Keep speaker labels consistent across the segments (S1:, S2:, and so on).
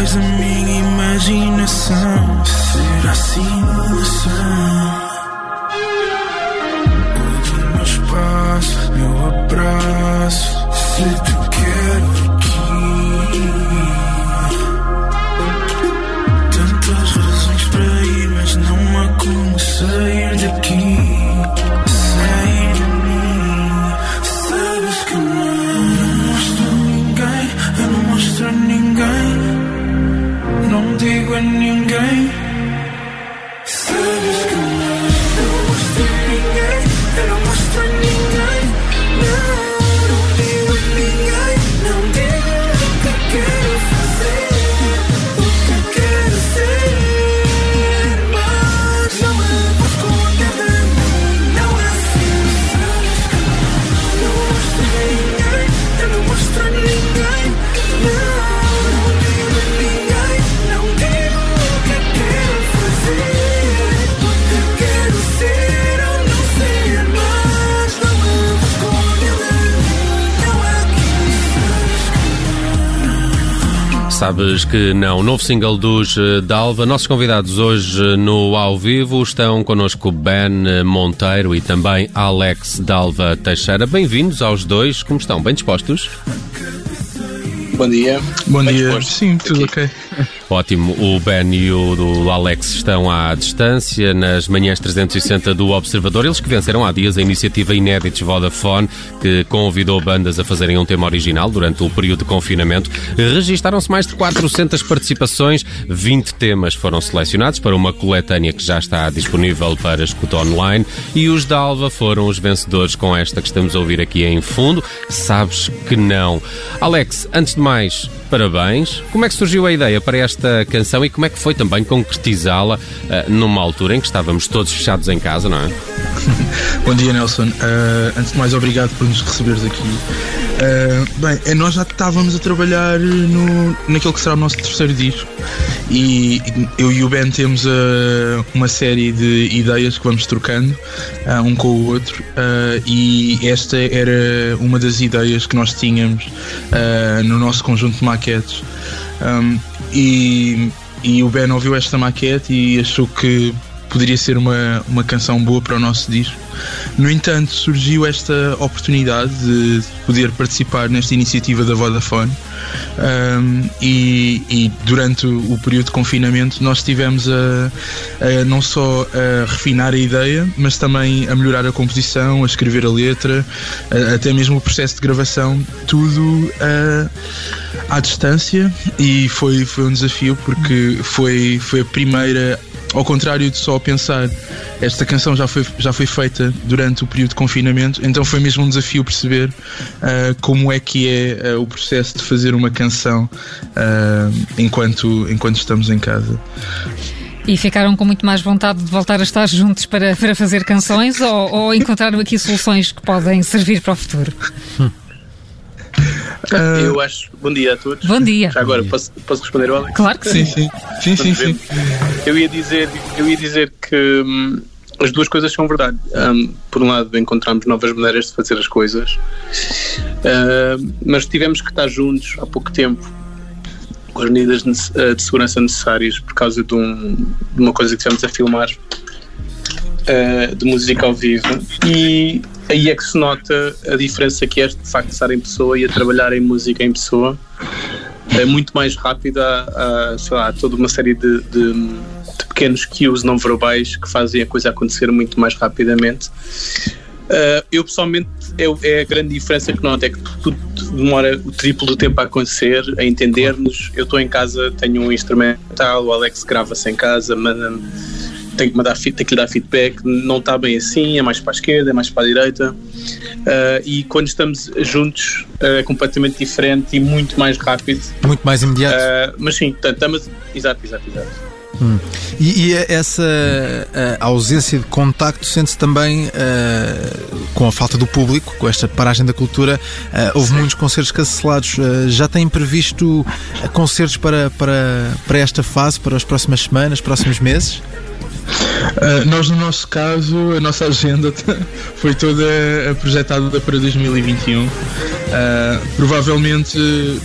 S1: és a minha imaginação. Será simulação? O meu espaço, meu abraço. Se te quero aqui. Tantas razões para ir, mas não há como sair daqui. Não digo a ninguém. Sabes Sabes que não.
S2: Novo single dos eh, Dalva. Nossos convidados hoje eh, no ao vivo estão connosco Ben eh, Monteiro e também Alex Dalva Teixeira. Bem-vindos aos dois. Como estão? Bem dispostos?
S3: Bom dia.
S4: Bom
S3: Bem
S4: dia.
S3: disposto.
S4: Sim, tudo
S3: Aqui.
S4: ok.
S2: Ótimo. O Ben e o Alex estão à distância nas manhãs 360 do Observador. Eles que venceram há dias a iniciativa Inéditos Vodafone, que convidou bandas a fazerem um tema original durante o período de confinamento. Registaram-se mais de 400 participações, 20 temas foram selecionados para uma coletânea que já está disponível para escuta online e os da Alva foram os vencedores com esta que estamos a ouvir aqui em fundo. Sabes que não. Alex, antes de mais, parabéns. Como é que surgiu a ideia para esta canção e como é que foi também concretizá-la eh, numa altura em que estávamos todos fechados em casa, não é?
S4: Bom dia, Nelson. Uh, antes de mais, obrigado por nos receberes aqui. Uh, bem, eh, nós já estávamos a trabalhar no, naquilo que será o nosso terceiro disco e eu e o Ben temos uh, uma série de ideias que vamos trocando uh, um com o outro e esta era uma das ideias que nós tínhamos no nosso conjunto de maquetes. Um, e, e o Ben ouviu esta maquete e achou que poderia ser uma, uma canção boa para o nosso disco. No entanto, surgiu esta oportunidade de poder participar nesta iniciativa da Vodafone um, e, e durante o período de confinamento nós estivemos a, a não só a refinar a ideia, mas também a melhorar a composição, a escrever a letra, a- até mesmo o processo de gravação, tudo a, à distância e foi, foi um desafio porque foi, foi a primeira ao contrário de só pensar, esta canção já foi, já foi feita durante o período de confinamento, então foi mesmo um desafio perceber ah, como é que é ah, o processo de fazer uma canção ah, enquanto, enquanto estamos em casa.
S5: E ficaram com muito mais vontade de voltar a estar juntos para, para fazer canções ou, ou encontraram aqui soluções que podem servir para o futuro?
S4: Ah,
S3: Eu acho. Bom dia a todos.
S5: Bom dia.
S3: Já agora, posso, posso responder ao Alex?
S5: Claro que sim.
S4: sim, sim, sim, sim.
S3: Eu ia dizer, eu ia dizer que hum, as duas coisas são verdade. Hum, por um lado, encontramos novas maneiras de fazer as coisas, Hum, mas tivemos que estar juntos há pouco tempo com as medidas de, eh, de segurança necessárias por causa de, um- de uma coisa que estivemos a filmar eh, de música ao vivo e aí é que se nota a diferença que é de facto estar em pessoa e a trabalhar em música em pessoa é muito mais rápida sei lá, há toda uma série de, de- de pequenos cues não verbais que fazem a coisa acontecer muito mais rapidamente Uh, eu pessoalmente é, é a grande diferença que noto é que tudo demora o triplo do tempo a acontecer, a entender-nos. Eu estou em casa, tenho um instrumental, o Alex grava-se em casa, manda-me, tenho que, mandar, tenho que lhe dar feedback, não está bem assim, é mais para a esquerda, é mais para a direita. Uh, e quando estamos juntos uh, é completamente diferente e muito mais rápido.
S6: Muito mais imediato.
S3: Uh, mas sim, portanto, estamos. Exato, exato, exato.
S6: E, e essa eh, ausência de contacto sente-se também eh, com a falta do público, com esta paragem da cultura. eh, houve muitos concertos cancelados. Eh, já têm previsto eh, concertos para, para, para esta fase, para as próximas semanas, próximos meses?
S4: Uh, nós, no nosso caso, a nossa agenda foi toda projetada para 2021. Uh, provavelmente,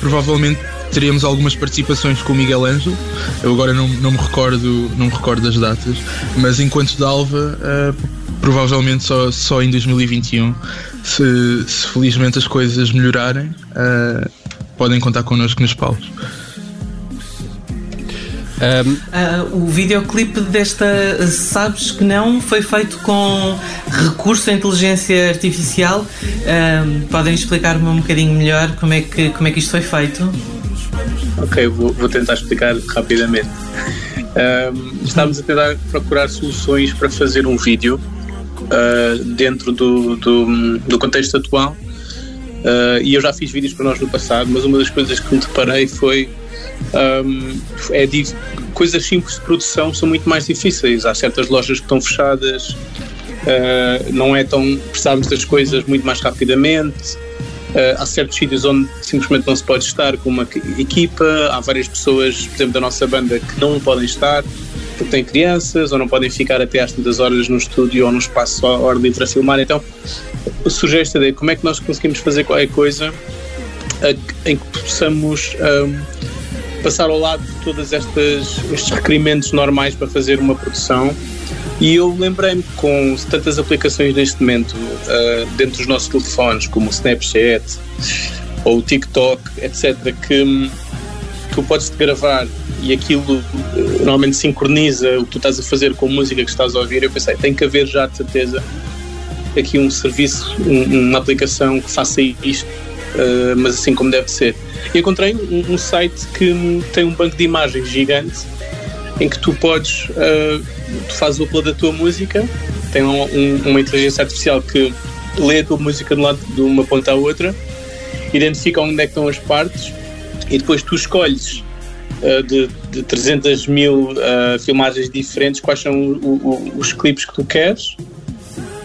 S4: provavelmente teremos algumas participações com o Miguel Ângelo. Eu agora não, não, me, recordo, não me recordo das datas, mas enquanto Dalva, uh, provavelmente só, só em 2021, se, se felizmente as coisas melhorarem, podem contar connosco nos palcos.
S7: Um... Uh, o videoclipe desta Sabes que não foi feito com recurso à inteligência artificial. Uh, podem explicar-me um bocadinho melhor como é que, como é que isto foi feito?
S3: Ok, vou, vou tentar explicar rapidamente. Uh, estávamos a tentar procurar soluções para fazer um vídeo uh, dentro do, do, do, contexto atual. Uh, e eu já fiz vídeos para nós no passado, mas uma das coisas que me deparei foi um, é coisas simples de produção são muito mais difíceis. Há certas lojas que estão fechadas, uh, não é tão precisamos das coisas muito mais rapidamente. Uh, há certos sítios onde simplesmente não se pode estar com uma equipa. Há várias pessoas, por exemplo, da nossa banda que não podem estar porque têm crianças ou não podem ficar até às tantas horas no estúdio ou no espaço à hora livre a filmar. Então surge esta ideia: como é que nós conseguimos fazer qualquer coisa em que possamos. Um, passar ao lado de todos estes requerimentos normais para fazer uma produção. E eu lembrei-me com tantas aplicações neste momento uh, dentro dos nossos telefones, como o Snapchat ou o TikTok, etc., que tu podes te gravar e aquilo uh, normalmente sincroniza o que tu estás a fazer com a música que estás a ouvir. Eu pensei, tem que haver já de certeza aqui um serviço, um, uma aplicação que faça isto, uh, mas assim como deve ser. Encontrei um, um, site que tem um banco de imagens gigante em que tu podes, uh, tu fazes o upload da tua música, tem um, uma inteligência artificial que lê a tua música de, lado, de uma ponta à outra, identifica onde é que estão as partes e depois tu escolhes uh, de, de 300 mil uh, filmagens diferentes quais são o, o, os clipes que tu queres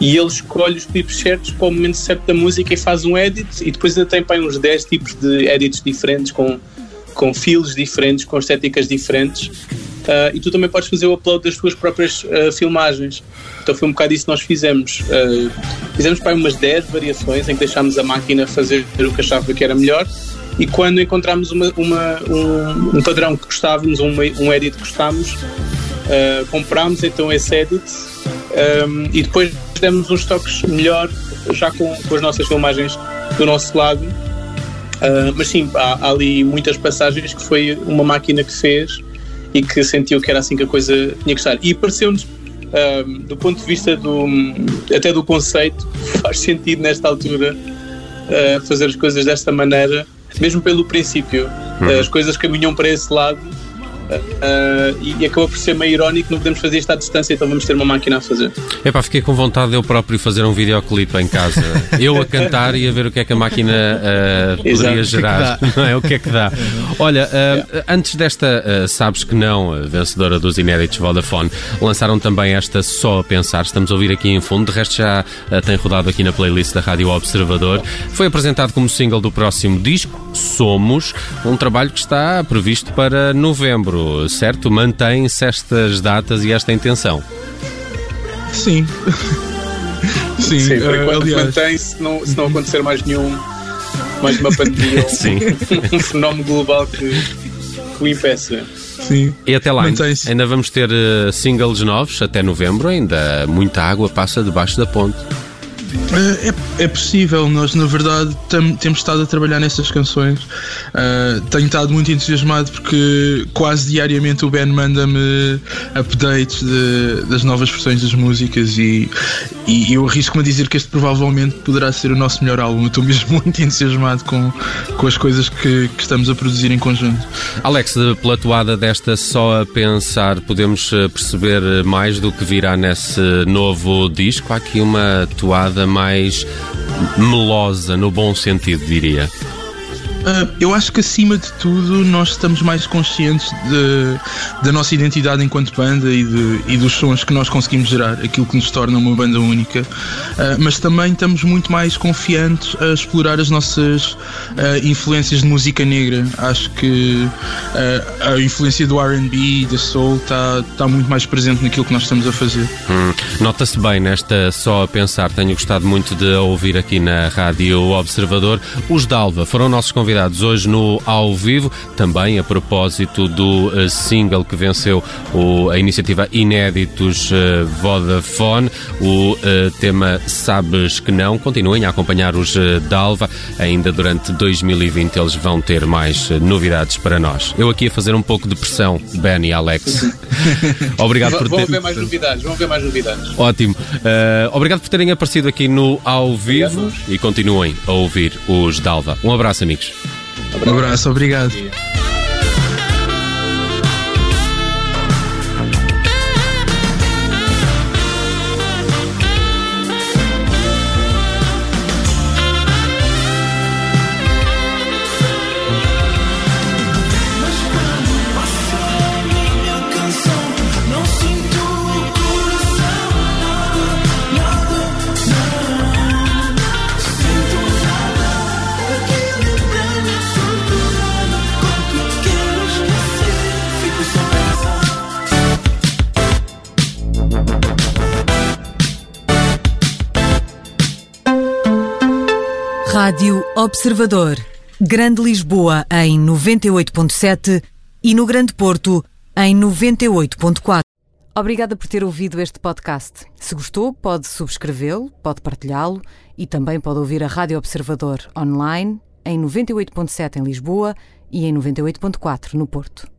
S3: e ele escolhe os clipes certos para o momento certo da música e faz um edit e depois ainda tem para uns 10 tipos de edits diferentes com, com fios diferentes, com estéticas diferentes. Uh, e tu também podes fazer o upload das tuas próprias uh, filmagens. Então foi um bocado isso que nós fizemos. Uh, fizemos para umas 10 variações em que deixámos a máquina fazer o que achava que era melhor. E quando encontramos uma, uma um, um, padrão que gostávamos, um, um edit que gostávamos, comprámos então esse edit. Um, e depois demos uns toques melhor já com, com as nossas filmagens do nosso lado. Uh, mas sim, há, há, ali muitas passagens que foi uma máquina que fez e que sentiu que era assim que a coisa tinha que estar. E pareceu-nos, uh, do ponto de vista do, até do conceito, faz sentido nesta altura uh, fazer as coisas desta maneira, mesmo pelo princípio. Uhum. As coisas caminham para esse lado Uh, e, e acabou por ser meio irónico, não podemos fazer isto à distância, então vamos ter uma máquina a fazer.
S2: É pá, fiquei com vontade de eu próprio fazer um videoclipe em casa. eu a cantar e a ver o que é que a máquina uh, poderia gerar. Não é? O que é que dá? Olha, uh, antes desta, sabes que não, vencedora dos inéditos Vodafone, lançaram também esta Só a Pensar. Estamos a ouvir aqui em fundo, de resto já tem rodado aqui na playlist da Rádio Observador. Foi apresentado como single do próximo disco, Somos, um trabalho que está previsto para novembro certo? Mantém-se estas datas e esta intenção?
S4: Sim.
S3: Sim, Sim uh, aliás... mantém-se, se não, se não acontecer mais nenhum, mais uma pandemia um, um fenómeno global que, que o impeça.
S2: Sim. E até lá, ainda vamos ter uh, singles novos até novembro, ainda muita água passa debaixo da ponte.
S4: É, é possível, nós na verdade tam, temos estado a trabalhar nessas canções. Uh, tenho estado muito entusiasmado porque quase diariamente o Ben manda-me updates de, das novas versões das músicas e, e eu arrisco-me a dizer que este provavelmente poderá ser o nosso melhor álbum. Estou mesmo muito entusiasmado com, com as coisas que, que estamos a produzir em conjunto.
S2: Alex, pela toada desta só a pensar, podemos eh, perceber mais do que virá nesse novo disco? Há aqui uma toada mais melosa, no bom sentido, diria.
S4: Uh, eu acho que acima de tudo nós estamos mais conscientes de, da nossa identidade enquanto banda e, de, e, dos sons que nós conseguimos gerar, aquilo que nos torna uma banda única, uh, mas também estamos muito mais confiantes a explorar as nossas uh, influências de música negra. Acho que a influência do RB e da soul está tá muito mais presente naquilo que nós estamos a fazer.
S2: Hum, Nota-se bem nesta só a pensar, tenho gostado muito de ouvir aqui na Rádio Observador. Os Dalva foram nossos convidados novidades hoje no Ao Vivo, também a propósito do uh, single que venceu o, a iniciativa Inéditos uh, Vodafone, o uh, tema Sabes que Não. Continuem a acompanhar os Dalva, ainda durante 2020 eles vão ter mais novidades para nós. Eu aqui a fazer um pouco de pressão, Ben e Alex. obrigado por
S3: Vão
S2: ter...
S3: haver mais novidades, vão haver mais novidades.
S2: Ótimo. obrigado por terem aparecido aqui no Ao Vivo
S3: Obrigado.
S2: e continuem a ouvir os Dalva. Um abraço, amigos.
S4: Um abraço, obrigado.
S8: Rádio Observador. Grande Lisboa em 98.7 e no Grande Porto em 98.4. Obrigada por ter ouvido este podcast. Se gostou, pode subscrevê-lo, pode partilhá-lo e também pode ouvir a Rádio Observador online em 98.7 em Lisboa e em 98.4 no Porto.